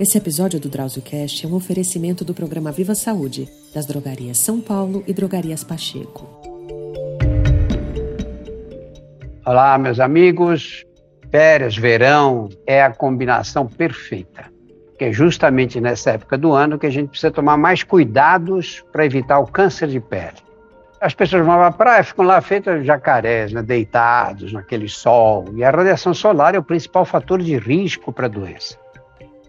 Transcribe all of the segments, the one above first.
Esse episódio do DrauzioCast é um oferecimento do programa Viva Saúde, das drogarias São Paulo e drogarias Pacheco. Olá, meus amigos. Férias, verão é a combinação perfeita. Que é justamente nessa época do ano que a gente precisa tomar mais cuidados para evitar o câncer de pele. As pessoas vão à praia, ficam lá feitas jacarés, né, deitados naquele sol. E a radiação solar é o principal fator de risco para a doença.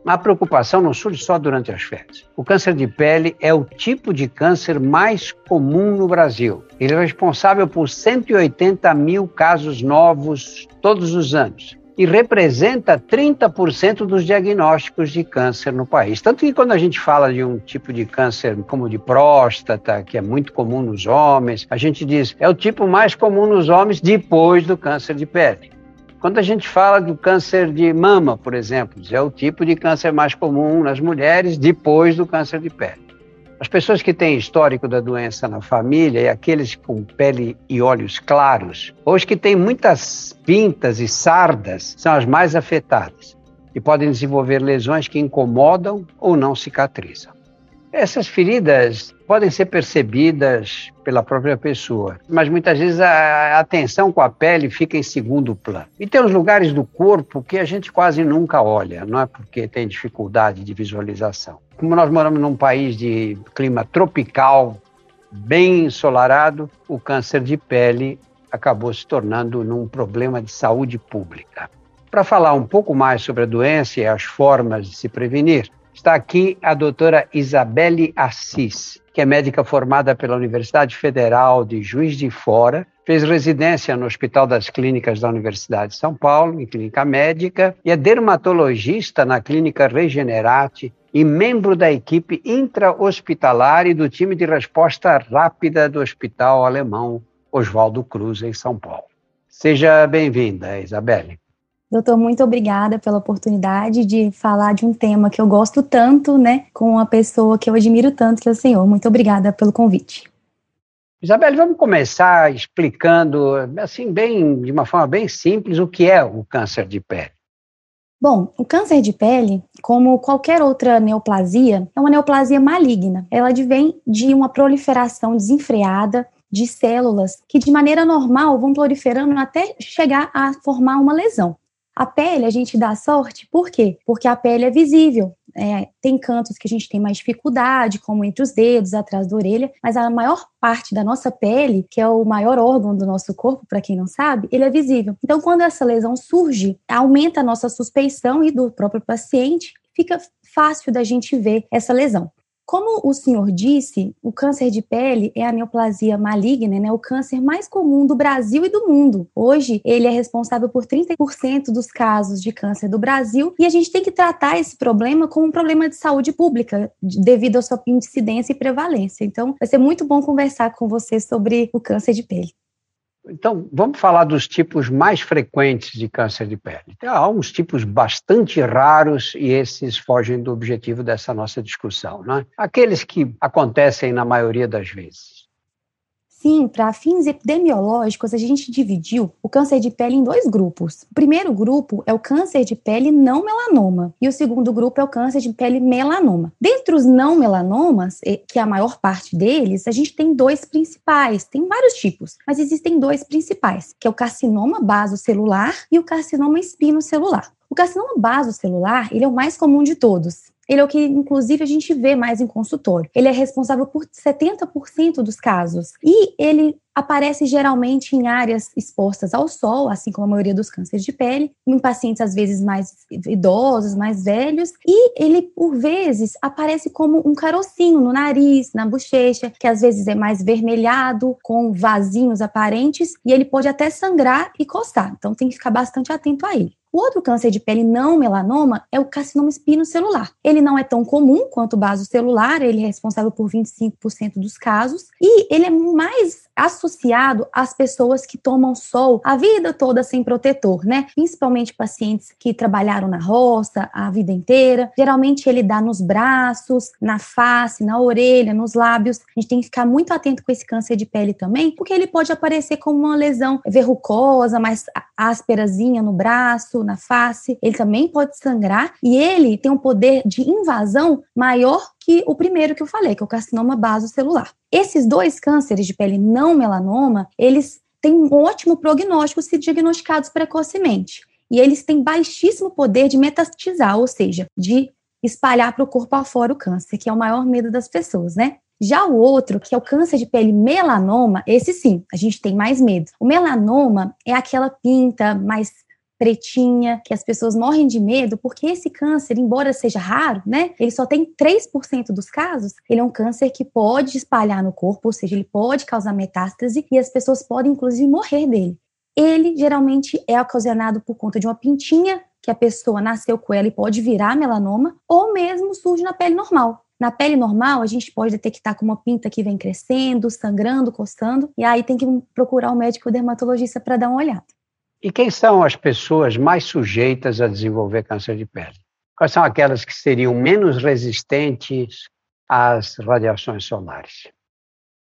A preocupação não surge só durante as férias. O câncer de pele é o tipo de câncer mais comum no Brasil. Ele é responsável por 180 mil casos novos todos os anos e representa 30% dos diagnósticos de câncer no país. Tanto que quando a gente fala de um tipo de câncer como de próstata, que é muito comum nos homens, a gente diz é o tipo mais comum nos homens depois do câncer de pele. Quando a gente fala do câncer de mama, por exemplo, é o tipo de câncer mais comum nas mulheres depois do câncer de pele. As pessoas que têm histórico da doença na família e aqueles com pele e olhos claros, ou os que têm muitas pintas e sardas, são as mais afetadas e podem desenvolver lesões que incomodam ou não cicatrizam. Essas feridas podem ser percebidas pela própria pessoa, mas muitas vezes a atenção com a pele fica em segundo plano. E tem uns lugares do corpo que a gente quase nunca olha, não é porque tem dificuldade de visualização. Como nós moramos num país de clima tropical, bem ensolarado, o câncer de pele acabou se tornando um problema de saúde pública. Para falar um pouco mais sobre a doença e as formas de se prevenir, Está aqui a doutora Isabelle Assis, que é médica formada pela Universidade Federal de Juiz de Fora, fez residência no Hospital das Clínicas da Universidade de São Paulo, em clínica médica, e é dermatologista na Clínica Regenerate e membro da equipe intra-hospitalar e do time de resposta rápida do Hospital Alemão Oswaldo Cruz, em São Paulo. Seja bem-vinda, Isabelle. Doutor, muito obrigada pela oportunidade de falar de um tema que eu gosto tanto, né, com uma pessoa que eu admiro tanto, que é o senhor. Muito obrigada pelo convite. Isabel, vamos começar explicando, assim, bem, de uma forma bem simples, o que é o câncer de pele. Bom, o câncer de pele, como qualquer outra neoplasia, é uma neoplasia maligna. Ela advém de uma proliferação desenfreada de células que, de maneira normal, vão proliferando até chegar a formar uma lesão. A pele a gente dá sorte, por quê? Porque a pele é visível. É, tem cantos que a gente tem mais dificuldade, como entre os dedos, atrás da orelha, mas a maior parte da nossa pele, que é o maior órgão do nosso corpo, para quem não sabe, ele é visível. Então, quando essa lesão surge, aumenta a nossa suspeição e do próprio paciente, fica fácil da gente ver essa lesão. Como o senhor disse, o câncer de pele é a neoplasia maligna, né, o câncer mais comum do Brasil e do mundo. Hoje, ele é responsável por 30% dos casos de câncer do Brasil e a gente tem que tratar esse problema como um problema de saúde pública, devido à sua incidência e prevalência. Então, vai ser muito bom conversar com você sobre o câncer de pele. Então, vamos falar dos tipos mais frequentes de câncer de pele. Há uns tipos bastante raros e esses fogem do objetivo dessa nossa discussão. Né? Aqueles que acontecem na maioria das vezes. Sim, para fins epidemiológicos, a gente dividiu o câncer de pele em dois grupos. O primeiro grupo é o câncer de pele não melanoma e o segundo grupo é o câncer de pele melanoma. Dentre os não melanomas, que é a maior parte deles, a gente tem dois principais, tem vários tipos, mas existem dois principais, que é o carcinoma basocelular e o carcinoma espinocelular. O carcinoma basocelular, ele é o mais comum de todos. Ele é o que, inclusive, a gente vê mais em consultório. Ele é responsável por 70% dos casos. E ele aparece geralmente em áreas expostas ao sol, assim como a maioria dos cânceres de pele, em pacientes às vezes mais idosos, mais velhos, e ele por vezes aparece como um carocinho no nariz, na bochecha, que às vezes é mais vermelhado, com vasinhos aparentes, e ele pode até sangrar e coçar. Então tem que ficar bastante atento a ele. O outro câncer de pele não melanoma é o carcinoma espinocelular. Ele não é tão comum quanto o basocelular, ele é responsável por 25% dos casos e ele é mais associado às pessoas que tomam sol a vida toda sem protetor, né? Principalmente pacientes que trabalharam na roça a vida inteira. Geralmente ele dá nos braços, na face, na orelha, nos lábios. A gente tem que ficar muito atento com esse câncer de pele também, porque ele pode aparecer como uma lesão verrucosa, mais ásperazinha no braço, na face, ele também pode sangrar e ele tem um poder de invasão maior que o primeiro que eu falei, que é o carcinoma basocelular. Esses dois cânceres de pele não melanoma, eles têm um ótimo prognóstico se diagnosticados precocemente. E eles têm baixíssimo poder de metatizar, ou seja, de espalhar para o corpo afora o câncer, que é o maior medo das pessoas, né? Já o outro, que é o câncer de pele melanoma, esse sim, a gente tem mais medo. O melanoma é aquela pinta mais pretinha, que as pessoas morrem de medo, porque esse câncer, embora seja raro, né, ele só tem 3% dos casos, ele é um câncer que pode espalhar no corpo, ou seja, ele pode causar metástase e as pessoas podem inclusive morrer dele. Ele geralmente é ocasionado por conta de uma pintinha que a pessoa nasceu com ela e pode virar melanoma, ou mesmo surge na pele normal. Na pele normal, a gente pode detectar com uma pinta que vem crescendo, sangrando, coçando, e aí tem que procurar o médico dermatologista para dar uma olhada. E quem são as pessoas mais sujeitas a desenvolver câncer de pele? Quais são aquelas que seriam menos resistentes às radiações solares?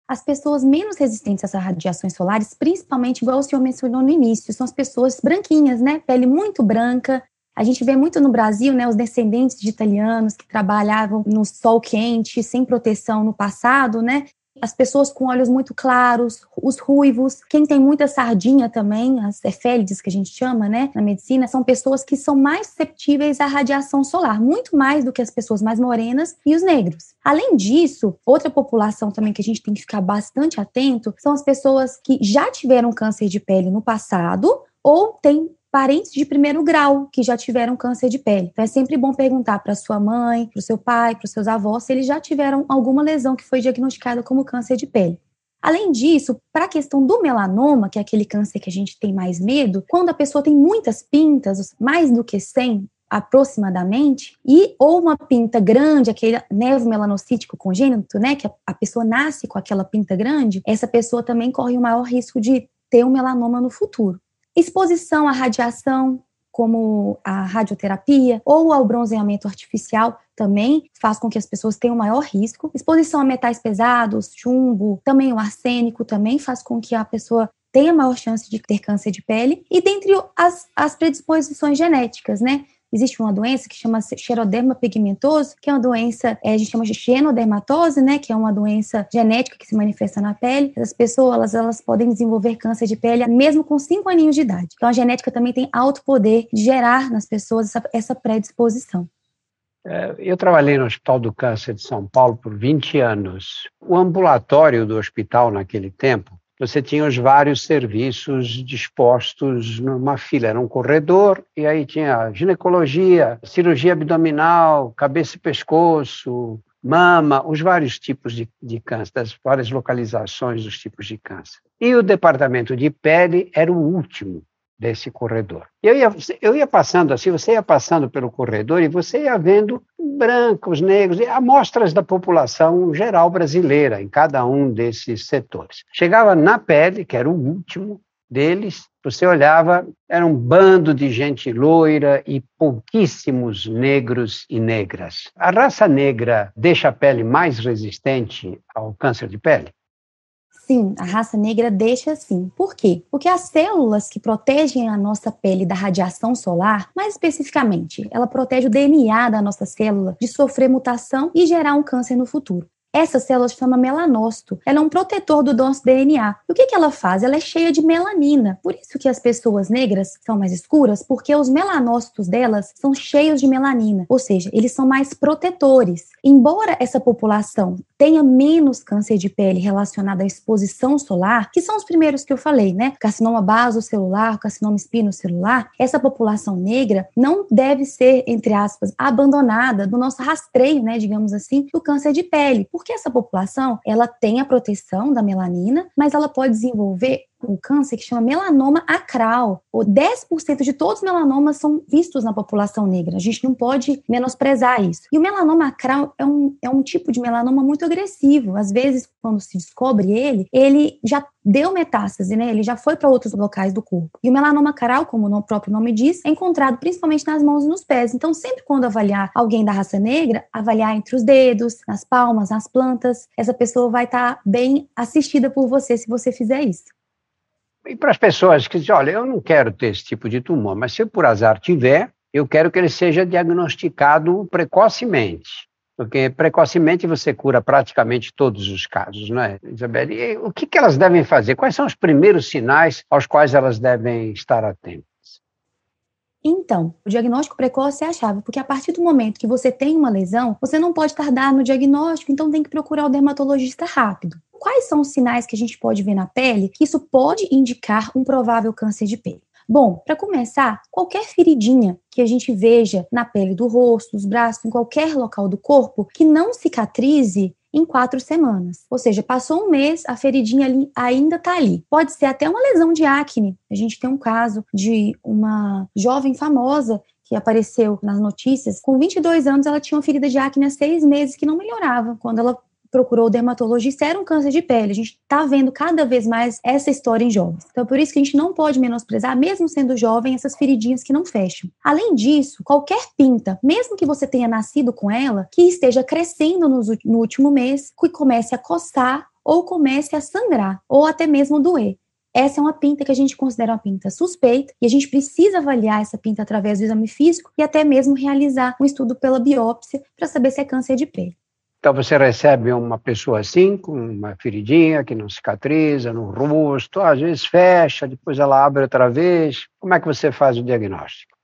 As pessoas menos resistentes às radiações solares, principalmente, igual o senhor mencionou no início, são as pessoas branquinhas, né? Pele muito branca, a gente vê muito no Brasil, né, os descendentes de italianos que trabalhavam no sol quente, sem proteção no passado, né? As pessoas com olhos muito claros, os ruivos, quem tem muita sardinha também, as efélides que a gente chama, né, na medicina, são pessoas que são mais susceptíveis à radiação solar, muito mais do que as pessoas mais morenas e os negros. Além disso, outra população também que a gente tem que ficar bastante atento são as pessoas que já tiveram câncer de pele no passado ou têm parentes de primeiro grau que já tiveram câncer de pele. Então é sempre bom perguntar para sua mãe, para o seu pai, para os seus avós se eles já tiveram alguma lesão que foi diagnosticada como câncer de pele. Além disso, para a questão do melanoma, que é aquele câncer que a gente tem mais medo, quando a pessoa tem muitas pintas, mais do que 100 aproximadamente, e ou uma pinta grande, aquele nevo melanocítico congênito, né, que a pessoa nasce com aquela pinta grande, essa pessoa também corre o maior risco de ter um melanoma no futuro. Exposição à radiação, como a radioterapia ou ao bronzeamento artificial também faz com que as pessoas tenham maior risco. Exposição a metais pesados, chumbo, também o arsênico também faz com que a pessoa tenha maior chance de ter câncer de pele. E dentre as, as predisposições genéticas, né? Existe uma doença que chama xeroderma pigmentoso, que é uma doença, é, a gente chama de xenodermatose, né, que é uma doença genética que se manifesta na pele. As pessoas, elas, elas podem desenvolver câncer de pele mesmo com 5 aninhos de idade. Então, a genética também tem alto poder de gerar nas pessoas essa, essa predisposição. É, eu trabalhei no Hospital do Câncer de São Paulo por 20 anos. O ambulatório do hospital naquele tempo você tinha os vários serviços dispostos numa fila. Era um corredor, e aí tinha ginecologia, cirurgia abdominal, cabeça e pescoço, mama, os vários tipos de, de câncer, das várias localizações dos tipos de câncer. E o departamento de pele era o último desse corredor. Eu ia, eu ia passando assim, você ia passando pelo corredor e você ia vendo brancos, negros, amostras da população geral brasileira em cada um desses setores. Chegava na pele, que era o último deles, você olhava, era um bando de gente loira e pouquíssimos negros e negras. A raça negra deixa a pele mais resistente ao câncer de pele? Sim, a raça negra deixa sim. Por quê? Porque as células que protegem a nossa pele da radiação solar, mais especificamente, ela protege o DNA da nossa célula de sofrer mutação e gerar um câncer no futuro. Essa célula se chama melanócito. Ela é um protetor do nosso DNA. E o que, que ela faz? Ela é cheia de melanina. Por isso que as pessoas negras são mais escuras, porque os melanócitos delas são cheios de melanina. Ou seja, eles são mais protetores. Embora essa população tenha menos câncer de pele relacionado à exposição solar, que são os primeiros que eu falei, né? Carcinoma basocelular, carcinoma espinocelular, essa população negra não deve ser, entre aspas, abandonada do nosso rastreio, né, digamos assim, do câncer de pele. Por porque essa população, ela tem a proteção da melanina, mas ela pode desenvolver um câncer que chama melanoma acral. O 10% de todos os melanomas são vistos na população negra. A gente não pode menosprezar isso. E o melanoma acral é um, é um tipo de melanoma muito agressivo. Às vezes, quando se descobre ele, ele já deu metástase, né? Ele já foi para outros locais do corpo. E o melanoma caral, como o próprio nome diz, é encontrado principalmente nas mãos e nos pés. Então, sempre quando avaliar alguém da raça negra, avaliar entre os dedos, nas palmas, nas plantas, essa pessoa vai estar tá bem assistida por você se você fizer isso. E para as pessoas que dizem, olha, eu não quero ter esse tipo de tumor, mas se por azar tiver, eu quero que ele seja diagnosticado precocemente. Porque precocemente você cura praticamente todos os casos, não é, Isabel? E o que, que elas devem fazer? Quais são os primeiros sinais aos quais elas devem estar atentas? Então, o diagnóstico precoce é a chave, porque a partir do momento que você tem uma lesão, você não pode tardar no diagnóstico, então tem que procurar o dermatologista rápido. Quais são os sinais que a gente pode ver na pele que isso pode indicar um provável câncer de pele? Bom, para começar, qualquer feridinha que a gente veja na pele do rosto, dos braços, em qualquer local do corpo, que não cicatrize em quatro semanas. Ou seja, passou um mês, a feridinha ali ainda está ali. Pode ser até uma lesão de acne. A gente tem um caso de uma jovem famosa que apareceu nas notícias. Com 22 anos, ela tinha uma ferida de acne há seis meses que não melhorava. Quando ela procurou o dermatologista era um câncer de pele. A gente está vendo cada vez mais essa história em jovens. Então, por isso que a gente não pode menosprezar, mesmo sendo jovem, essas feridinhas que não fecham. Além disso, qualquer pinta, mesmo que você tenha nascido com ela, que esteja crescendo no, no último mês, que comece a coçar ou comece a sangrar, ou até mesmo doer. Essa é uma pinta que a gente considera uma pinta suspeita e a gente precisa avaliar essa pinta através do exame físico e até mesmo realizar um estudo pela biópsia para saber se é câncer de pele. Então você recebe uma pessoa assim, com uma feridinha que não cicatriza no rosto, às vezes fecha, depois ela abre outra vez. Como é que você faz o diagnóstico?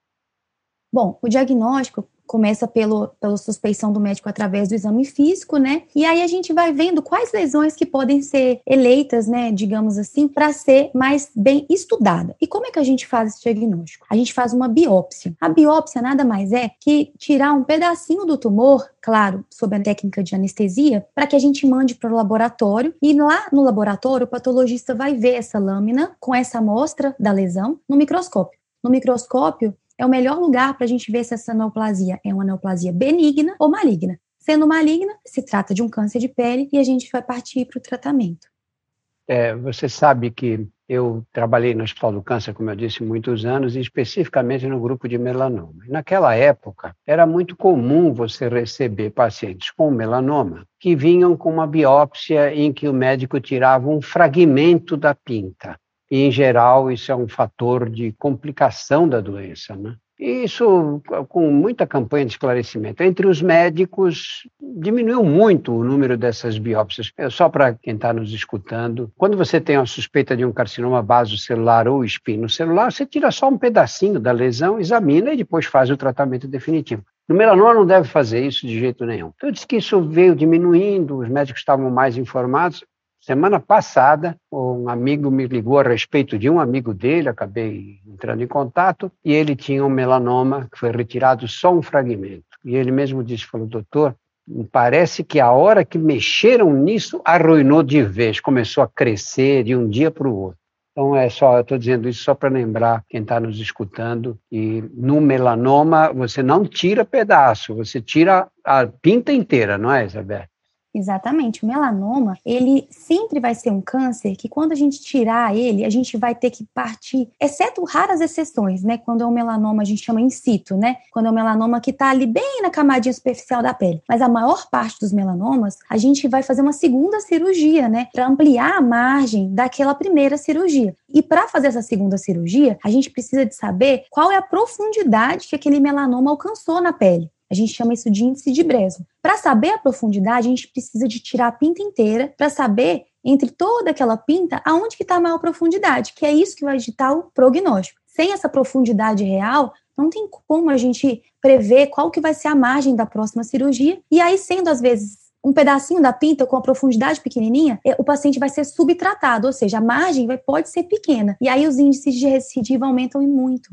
Bom, o diagnóstico começa pelo, pela suspeição do médico através do exame físico, né? E aí a gente vai vendo quais lesões que podem ser eleitas, né, digamos assim, para ser mais bem estudada. E como é que a gente faz esse diagnóstico? A gente faz uma biópsia. A biópsia nada mais é que tirar um pedacinho do tumor, claro, sob a técnica de anestesia, para que a gente mande para o laboratório e lá no laboratório o patologista vai ver essa lâmina com essa amostra da lesão no microscópio. No microscópio, é o melhor lugar para a gente ver se essa neoplasia é uma neoplasia benigna ou maligna. Sendo maligna, se trata de um câncer de pele e a gente vai partir para o tratamento. É, você sabe que eu trabalhei no Hospital do Câncer, como eu disse, muitos anos, e especificamente no grupo de melanoma. Naquela época, era muito comum você receber pacientes com melanoma que vinham com uma biópsia em que o médico tirava um fragmento da pinta e, em geral, isso é um fator de complicação da doença, né? E isso, com muita campanha de esclarecimento entre os médicos, diminuiu muito o número dessas biópsias. É só para quem está nos escutando, quando você tem a suspeita de um carcinoma celular ou espino celular, você tira só um pedacinho da lesão, examina e depois faz o tratamento definitivo. No melanoma não deve fazer isso de jeito nenhum. Então, eu disse que isso veio diminuindo, os médicos estavam mais informados. Semana passada, um amigo me ligou a respeito de um amigo dele, acabei entrando em contato, e ele tinha um melanoma que foi retirado só um fragmento. E ele mesmo disse, falou, doutor, parece que a hora que mexeram nisso arruinou de vez, começou a crescer de um dia para o outro. Então é só, eu estou dizendo isso só para lembrar quem está nos escutando e no melanoma você não tira pedaço, você tira a pinta inteira, não é, Isabel? Exatamente. O melanoma, ele sempre vai ser um câncer que quando a gente tirar ele, a gente vai ter que partir, exceto raras exceções, né? Quando é um melanoma, a gente chama in situ, né? Quando é um melanoma que tá ali bem na camadinha superficial da pele. Mas a maior parte dos melanomas, a gente vai fazer uma segunda cirurgia, né? Para ampliar a margem daquela primeira cirurgia. E para fazer essa segunda cirurgia, a gente precisa de saber qual é a profundidade que aquele melanoma alcançou na pele. A gente chama isso de índice de Breslow. Para saber a profundidade, a gente precisa de tirar a pinta inteira para saber entre toda aquela pinta aonde que está a maior profundidade, que é isso que vai ditar o prognóstico. Sem essa profundidade real, não tem como a gente prever qual que vai ser a margem da próxima cirurgia. E aí, sendo às vezes um pedacinho da pinta com a profundidade pequenininha, é, o paciente vai ser subtratado, ou seja, a margem vai, pode ser pequena. E aí os índices de recidiva aumentam muito.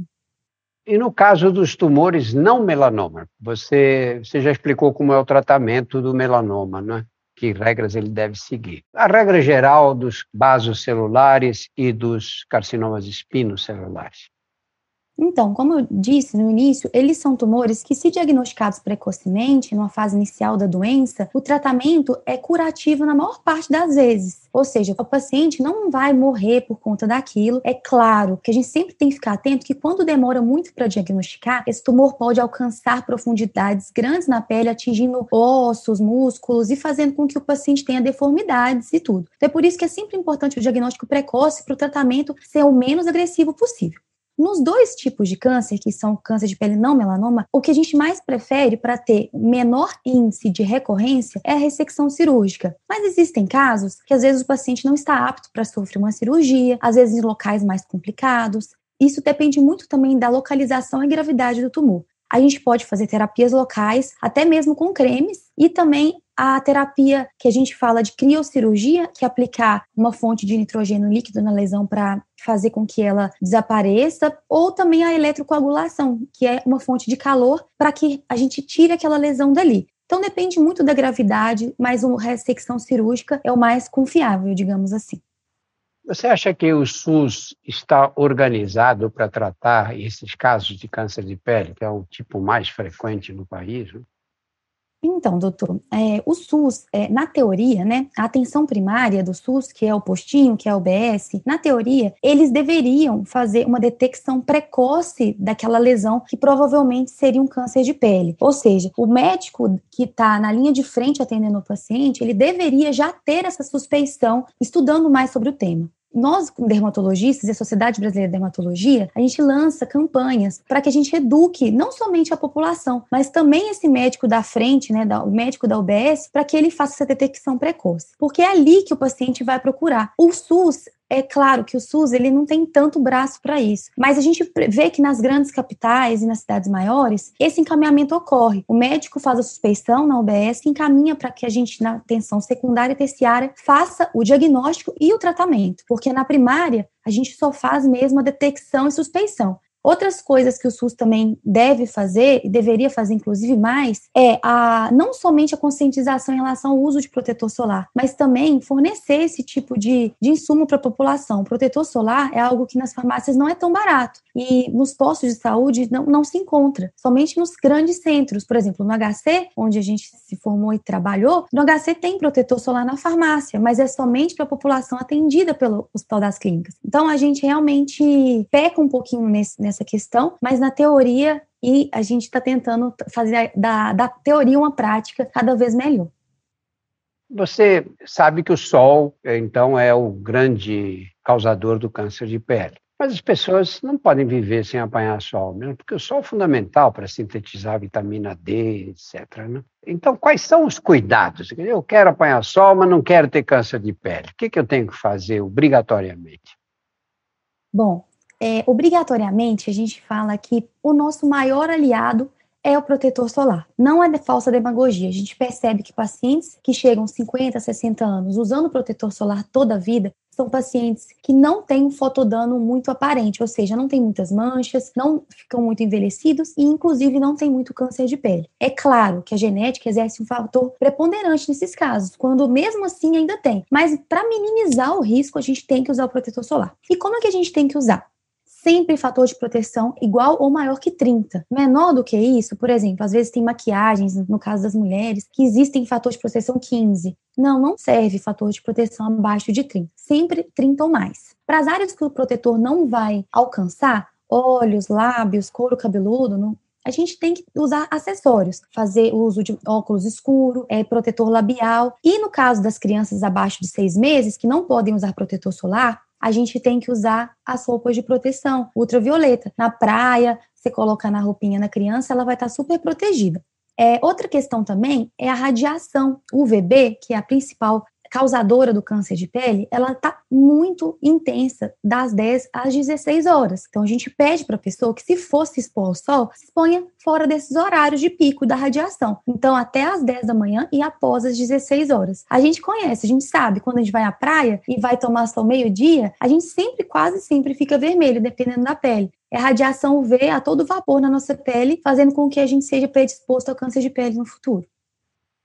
E no caso dos tumores não melanoma, você, você já explicou como é o tratamento do melanoma, né? que regras ele deve seguir. A regra geral dos vasos celulares e dos carcinomas espinocelulares. Então, como eu disse no início, eles são tumores que, se diagnosticados precocemente, numa fase inicial da doença, o tratamento é curativo na maior parte das vezes. Ou seja, o paciente não vai morrer por conta daquilo. É claro que a gente sempre tem que ficar atento que quando demora muito para diagnosticar, esse tumor pode alcançar profundidades grandes na pele, atingindo ossos, músculos e fazendo com que o paciente tenha deformidades e tudo. Então, é por isso que é sempre importante o diagnóstico precoce para o tratamento ser o menos agressivo possível. Nos dois tipos de câncer, que são câncer de pele não melanoma, o que a gente mais prefere para ter menor índice de recorrência é a ressecção cirúrgica. Mas existem casos que às vezes o paciente não está apto para sofrer uma cirurgia, às vezes em locais mais complicados. Isso depende muito também da localização e gravidade do tumor. A gente pode fazer terapias locais, até mesmo com cremes, e também a terapia que a gente fala de criocirurgia, que é aplicar uma fonte de nitrogênio líquido na lesão para fazer com que ela desapareça, ou também a eletrocoagulação, que é uma fonte de calor para que a gente tire aquela lesão dali. Então depende muito da gravidade, mas uma ressecção cirúrgica é o mais confiável, digamos assim. Você acha que o SUS está organizado para tratar esses casos de câncer de pele, que é o tipo mais frequente no país? Né? Então, doutor, é, o SUS, é, na teoria, né, a atenção primária do SUS, que é o postinho, que é o BS, na teoria, eles deveriam fazer uma detecção precoce daquela lesão que provavelmente seria um câncer de pele. Ou seja, o médico que está na linha de frente atendendo o paciente, ele deveria já ter essa suspeição, estudando mais sobre o tema nós, dermatologistas e a Sociedade Brasileira de Dermatologia, a gente lança campanhas para que a gente eduque não somente a população, mas também esse médico da frente, né, o médico da UBS, para que ele faça essa detecção precoce. Porque é ali que o paciente vai procurar. O SUS é claro que o SUS ele não tem tanto braço para isso, mas a gente vê que nas grandes capitais e nas cidades maiores esse encaminhamento ocorre. O médico faz a suspeição na UBS e encaminha para que a gente na atenção secundária e terciária faça o diagnóstico e o tratamento, porque na primária a gente só faz mesmo a detecção e suspeição. Outras coisas que o SUS também deve fazer, e deveria fazer inclusive mais, é a, não somente a conscientização em relação ao uso de protetor solar, mas também fornecer esse tipo de, de insumo para a população. O protetor solar é algo que nas farmácias não é tão barato e nos postos de saúde não, não se encontra, somente nos grandes centros. Por exemplo, no HC, onde a gente se formou e trabalhou, no HC tem protetor solar na farmácia, mas é somente para a população atendida pelo Hospital das Clínicas. Então a gente realmente peca um pouquinho nesse, nessa questão, mas na teoria e a gente está tentando fazer da, da teoria uma prática cada vez melhor. Você sabe que o sol, então, é o grande causador do câncer de pele. Mas as pessoas não podem viver sem apanhar sol, mesmo porque o sol é fundamental para sintetizar vitamina D, etc. Né? Então, quais são os cuidados? Eu quero apanhar sol, mas não quero ter câncer de pele. O que, que eu tenho que fazer obrigatoriamente? Bom, é, obrigatoriamente a gente fala que o nosso maior aliado é o protetor solar. Não é falsa demagogia. A gente percebe que pacientes que chegam 50, 60 anos usando protetor solar toda a vida são pacientes que não têm um fotodano muito aparente, ou seja, não tem muitas manchas, não ficam muito envelhecidos e, inclusive, não tem muito câncer de pele. É claro que a genética exerce um fator preponderante nesses casos, quando mesmo assim ainda tem. Mas para minimizar o risco, a gente tem que usar o protetor solar. E como é que a gente tem que usar? Sempre fator de proteção igual ou maior que 30. Menor do que isso, por exemplo, às vezes tem maquiagens, no caso das mulheres, que existem fator de proteção 15. Não, não serve fator de proteção abaixo de 30. Sempre 30 ou mais. Para as áreas que o protetor não vai alcançar, olhos, lábios, couro cabeludo, não, a gente tem que usar acessórios, fazer uso de óculos escuro, é, protetor labial. E no caso das crianças abaixo de seis meses, que não podem usar protetor solar, a gente tem que usar as roupas de proteção ultravioleta. Na praia, você coloca na roupinha na criança, ela vai estar super protegida. É, outra questão também é a radiação UVB, que é a principal causadora do câncer de pele, ela está muito intensa das 10 às 16 horas. Então a gente pede para a pessoa que se fosse expor ao sol, se exponha fora desses horários de pico da radiação. Então até às 10 da manhã e após as 16 horas. A gente conhece, a gente sabe, quando a gente vai à praia e vai tomar sol meio-dia, a gente sempre, quase sempre fica vermelho, dependendo da pele. É radiação UV a todo vapor na nossa pele, fazendo com que a gente seja predisposto ao câncer de pele no futuro.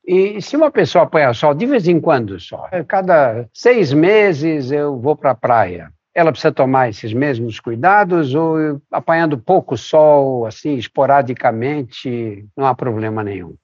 E se uma pessoa apanha sol, de vez em quando só, cada seis meses eu vou para a praia. ela precisa tomar esses mesmos cuidados ou apanhando pouco sol, assim, esporadicamente, não há problema nenhum?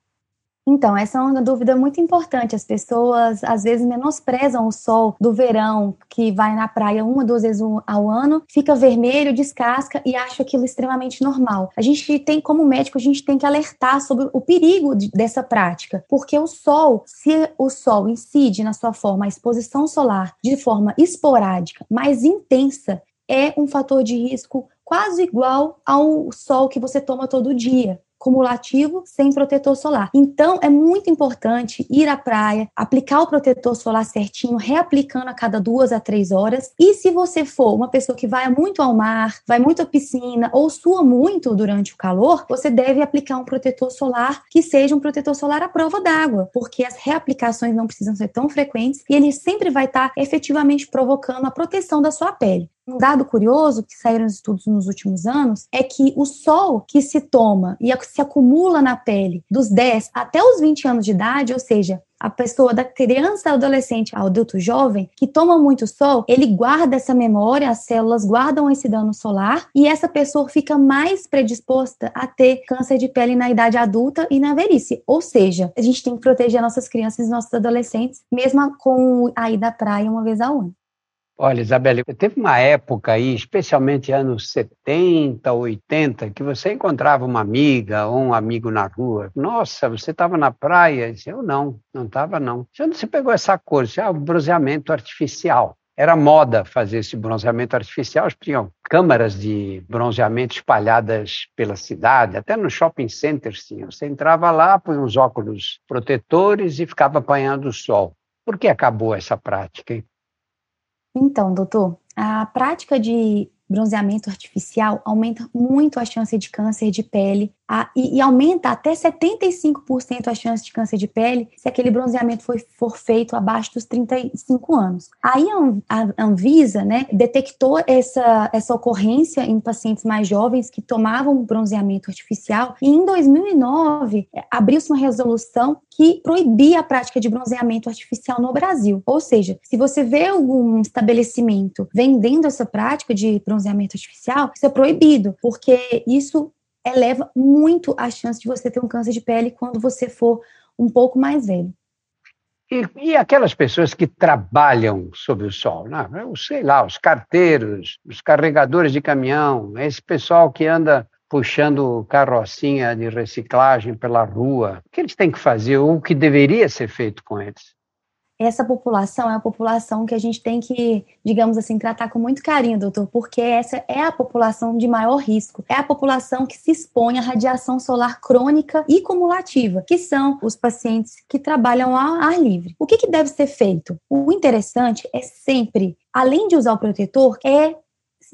Então, essa é uma dúvida muito importante. As pessoas às vezes menosprezam o sol do verão, que vai na praia uma, duas vezes ao ano, fica vermelho, descasca e acha aquilo extremamente normal. A gente tem, como médico, a gente tem que alertar sobre o perigo de, dessa prática, porque o sol, se o sol incide na sua forma, a exposição solar de forma esporádica, mais intensa, é um fator de risco quase igual ao sol que você toma todo dia cumulativo sem protetor solar. Então, é muito importante ir à praia, aplicar o protetor solar certinho, reaplicando a cada duas a três horas. E se você for uma pessoa que vai muito ao mar, vai muito à piscina ou sua muito durante o calor, você deve aplicar um protetor solar que seja um protetor solar à prova d'água, porque as reaplicações não precisam ser tão frequentes e ele sempre vai estar efetivamente provocando a proteção da sua pele. Um dado curioso que saíram estudos nos últimos anos é que o sol que se toma e se acumula na pele dos 10 até os 20 anos de idade, ou seja, a pessoa da criança, adolescente ao adulto jovem que toma muito sol, ele guarda essa memória, as células guardam esse dano solar e essa pessoa fica mais predisposta a ter câncer de pele na idade adulta e na velhice. Ou seja, a gente tem que proteger nossas crianças e nossos adolescentes, mesmo com a ida à praia uma vez ao ano. Olha, Isabelle, teve uma época aí, especialmente anos 70, 80, que você encontrava uma amiga ou um amigo na rua. Nossa, você estava na praia? Eu, não, não estava não. De onde você pegou essa cor? Disse, ah, o bronzeamento artificial. Era moda fazer esse bronzeamento artificial, tinham câmaras de bronzeamento espalhadas pela cidade, até no shopping centers tinham. Você entrava lá, põe uns óculos protetores e ficava apanhando o sol. Por que acabou essa prática? Então, doutor, a prática de bronzeamento artificial aumenta muito a chance de câncer de pele a, e, e, aumenta até 75% a chance de câncer de pele se aquele bronzeamento for, for feito abaixo dos 35 anos. Aí a, Anvisa né, detectou essa, essa ocorrência em pacientes mais jovens que tomavam bronzeamento artificial e em 2009 é, abriu-se uma resolução que proibia a prática de bronzeamento artificial no Brasil. Ou seja, se você vê algum estabelecimento vendendo essa prática de bronzeamento artificial, isso é proibido, porque isso eleva muito a chance de você ter um câncer de pele quando você for um pouco mais velho. E, e aquelas pessoas que trabalham sob o sol, né? eu sei lá, os carteiros, os carregadores de caminhão, esse pessoal que anda puxando carrocinha de reciclagem pela rua, o que eles têm que fazer ou o que deveria ser feito com eles? Essa população é a população que a gente tem que, digamos assim, tratar com muito carinho, doutor, porque essa é a população de maior risco. É a população que se expõe à radiação solar crônica e cumulativa, que são os pacientes que trabalham ao ar livre. O que, que deve ser feito? O interessante é sempre, além de usar o protetor, é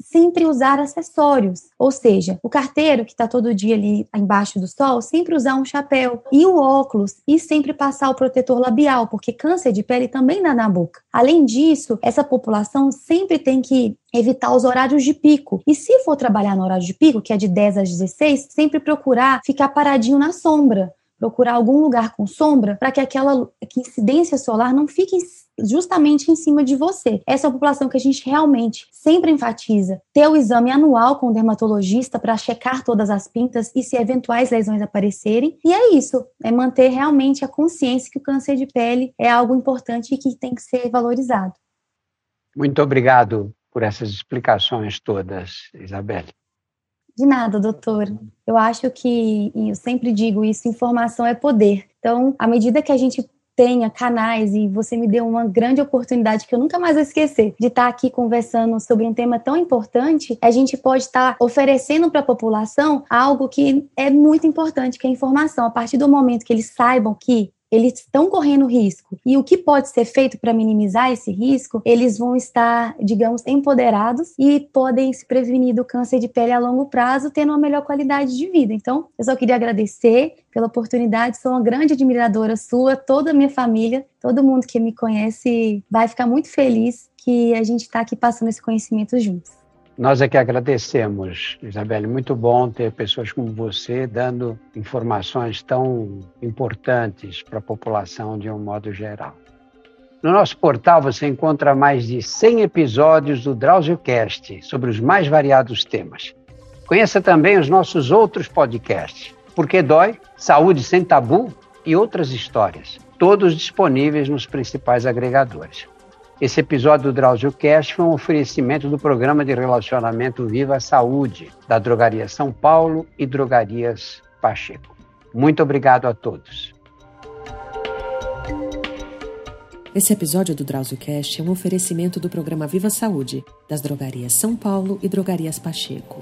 sempre usar acessórios, ou seja, o carteiro que está todo dia ali embaixo do sol, sempre usar um chapéu e o óculos e sempre passar o protetor labial, porque câncer de pele também dá na boca. Além disso, essa população sempre tem que evitar os horários de pico. E se for trabalhar no horário de pico, que é de 10 às 16, sempre procurar ficar paradinho na sombra procurar algum lugar com sombra para que aquela que incidência solar não fique justamente em cima de você. Essa é a população que a gente realmente sempre enfatiza. Ter o exame anual com o dermatologista para checar todas as pintas e se eventuais lesões aparecerem. E é isso, é manter realmente a consciência que o câncer de pele é algo importante e que tem que ser valorizado. Muito obrigado por essas explicações todas, Isabelle. De nada, doutor. Eu acho que, eu sempre digo isso, informação é poder. Então, à medida que a gente tenha canais e você me deu uma grande oportunidade que eu nunca mais vou esquecer de estar aqui conversando sobre um tema tão importante, a gente pode estar oferecendo para a população algo que é muito importante, que é a informação. A partir do momento que eles saibam que eles estão correndo risco. E o que pode ser feito para minimizar esse risco, eles vão estar, digamos, empoderados e podem se prevenir do câncer de pele a longo prazo, tendo uma melhor qualidade de vida. Então, eu só queria agradecer pela oportunidade, sou uma grande admiradora sua, toda a minha família, todo mundo que me conhece vai ficar muito feliz que a gente está aqui passando esse conhecimento juntos. Nós é que agradecemos, Isabelle. Muito bom ter pessoas como você dando informações tão importantes para a população de um modo geral. No nosso portal você encontra mais de 100 episódios do DrauzioCast sobre os mais variados temas. Conheça também os nossos outros podcasts, Porque Dói, Saúde Sem Tabu e outras histórias, todos disponíveis nos principais agregadores. Esse episódio do DrauzioCast foi um oferecimento do programa de relacionamento Viva Saúde, da Drogaria São Paulo e Drogarias Pacheco. Muito obrigado a todos. Esse episódio do DrauzioCast é um oferecimento do programa Viva Saúde, das Drogarias São Paulo e Drogarias Pacheco.